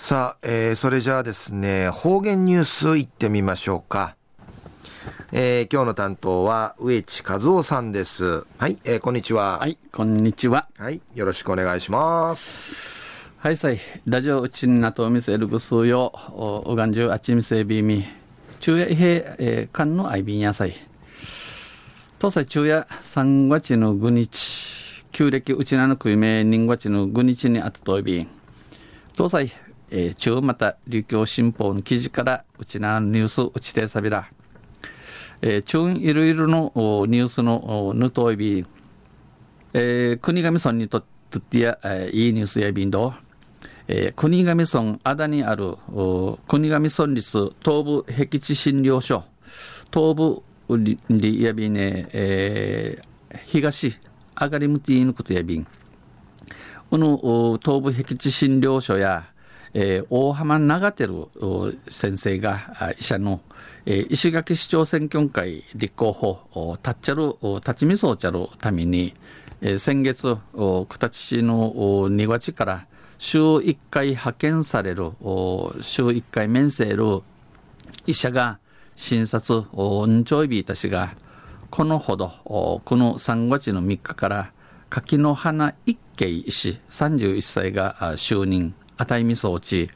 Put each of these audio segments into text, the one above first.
さあ、えー、それじゃあですね、方言ニュースいってみましょうか。えー、今日の担当は植地和夫さんです。はい、えー、こんにちは。はい、こんにちは。はい、よろしくお願いします。はい、さい、ラジオうちになとみせるぐすうよ、おがんじゅうあちみせびみ、昼夜へ、えー、かんのあいびんやさい。東西昼夜3月の5日、旧暦うちなのくいめ人月の5日にあたといびん。東西えー、中また琉球新報の記事からうちなニュースうちてさびら、えー、中いろいろのニュースのぬといび、えー、国頭村にとってや、えー、いいニュースやびんど、えー、国頭村あだにある国頭村立東部僻地診療所。東部りやびね、えー、東上がりむていぬことやびん。この東部僻地診療所やえー、大浜長照先生が医者の、えー、石垣市長選挙会立候補立っちゃる立ちみそうちゃるために、えー、先月九立市の庭地から週1回派遣される週1回面せる医者が診察んちょいびいたしがこのほどこの3月の3日から柿の花一慶医師31歳が就任。値見装置、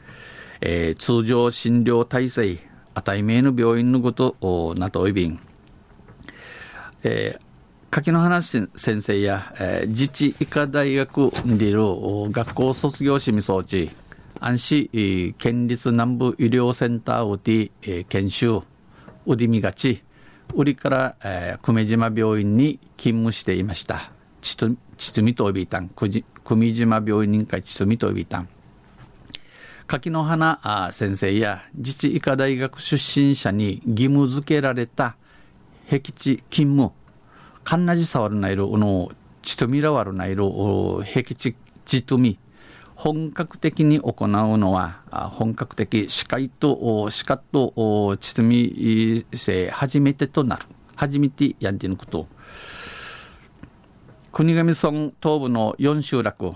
えー、通常診療体制、値名の病院のこと、なといびん、えー、柿の花先生や、えー、自治医科大学にいる学校卒業しみ装置、安市県立南部医療センターをて、えー、研修、うりみがち、売りから、えー、久米島病院に勤務していました。ちと、ちとみとびたん、久米島病院人会ちとみとびいたん。柿の花先生や自治医科大学出身者に義務付けられた僻地勤務かんなじさわるないるのちとみらわるないる僻地ちとみ本格的に行うのは本格的司会と司会とちとみせ初めてとなる。初めてやんでぬこと。国頭村東部の4集落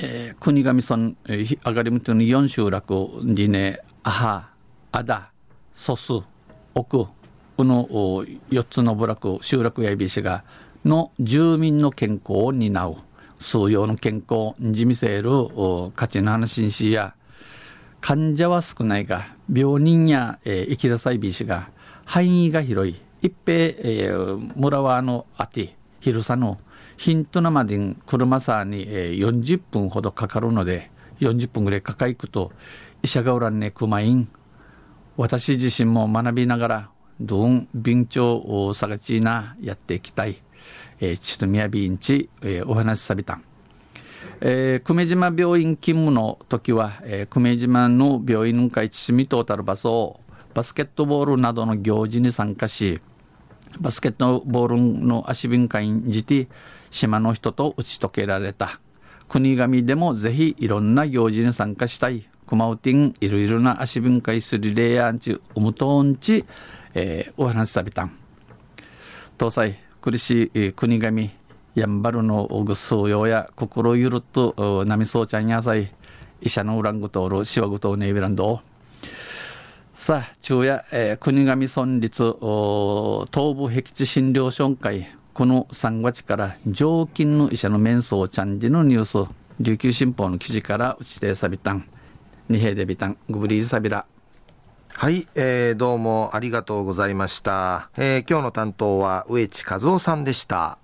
えー、国頭村、えー、上がりむとの4集落にね、アハ、アダ、ソス、奥、この4つの部落、集落やいびしが、の住民の健康を担う、数用の健康、じみせる価値の話しや、患者は少ないが、病人や、えー、生きるさいびしが、範囲が広い、一平、えー、村はあのあて、広さのヒントナまでに車さに、えー、40分ほどかかるので40分ぐらいかかいくと医者がおらんねくまいん私自身も学びながらどん便長を探ちなやっていきたい、えー、ちとみやびんち、えー、お話しさびた。んえー、久米島病院勤務の時は、えー、久米島の病院の会ちしみとたる場所をバスケットボールなどの行事に参加しバスケットボールの足瓶会にじて島の人と打ち解けられた。国神でもぜひいろんな行事に参加したい。熊本んいろいろな足分解するレイヤーんちうむとんち、えー、お話しさびた。ん東西苦しい国神やんばるのぐすうようや心ゆるっとなみそうちゃんやさい。医者のウラングトールシワグトーネイビランドさあ昼夜、えー、国頭村立東部僻地診療所会この3月から常勤の医者の面相チャンジのニュース琉球新報の記事から打ちてさびたん。二平でびたんグブリーズサビラはい、えー、どうもありがとうございました、えー、今日の担当は植地和夫さんでした。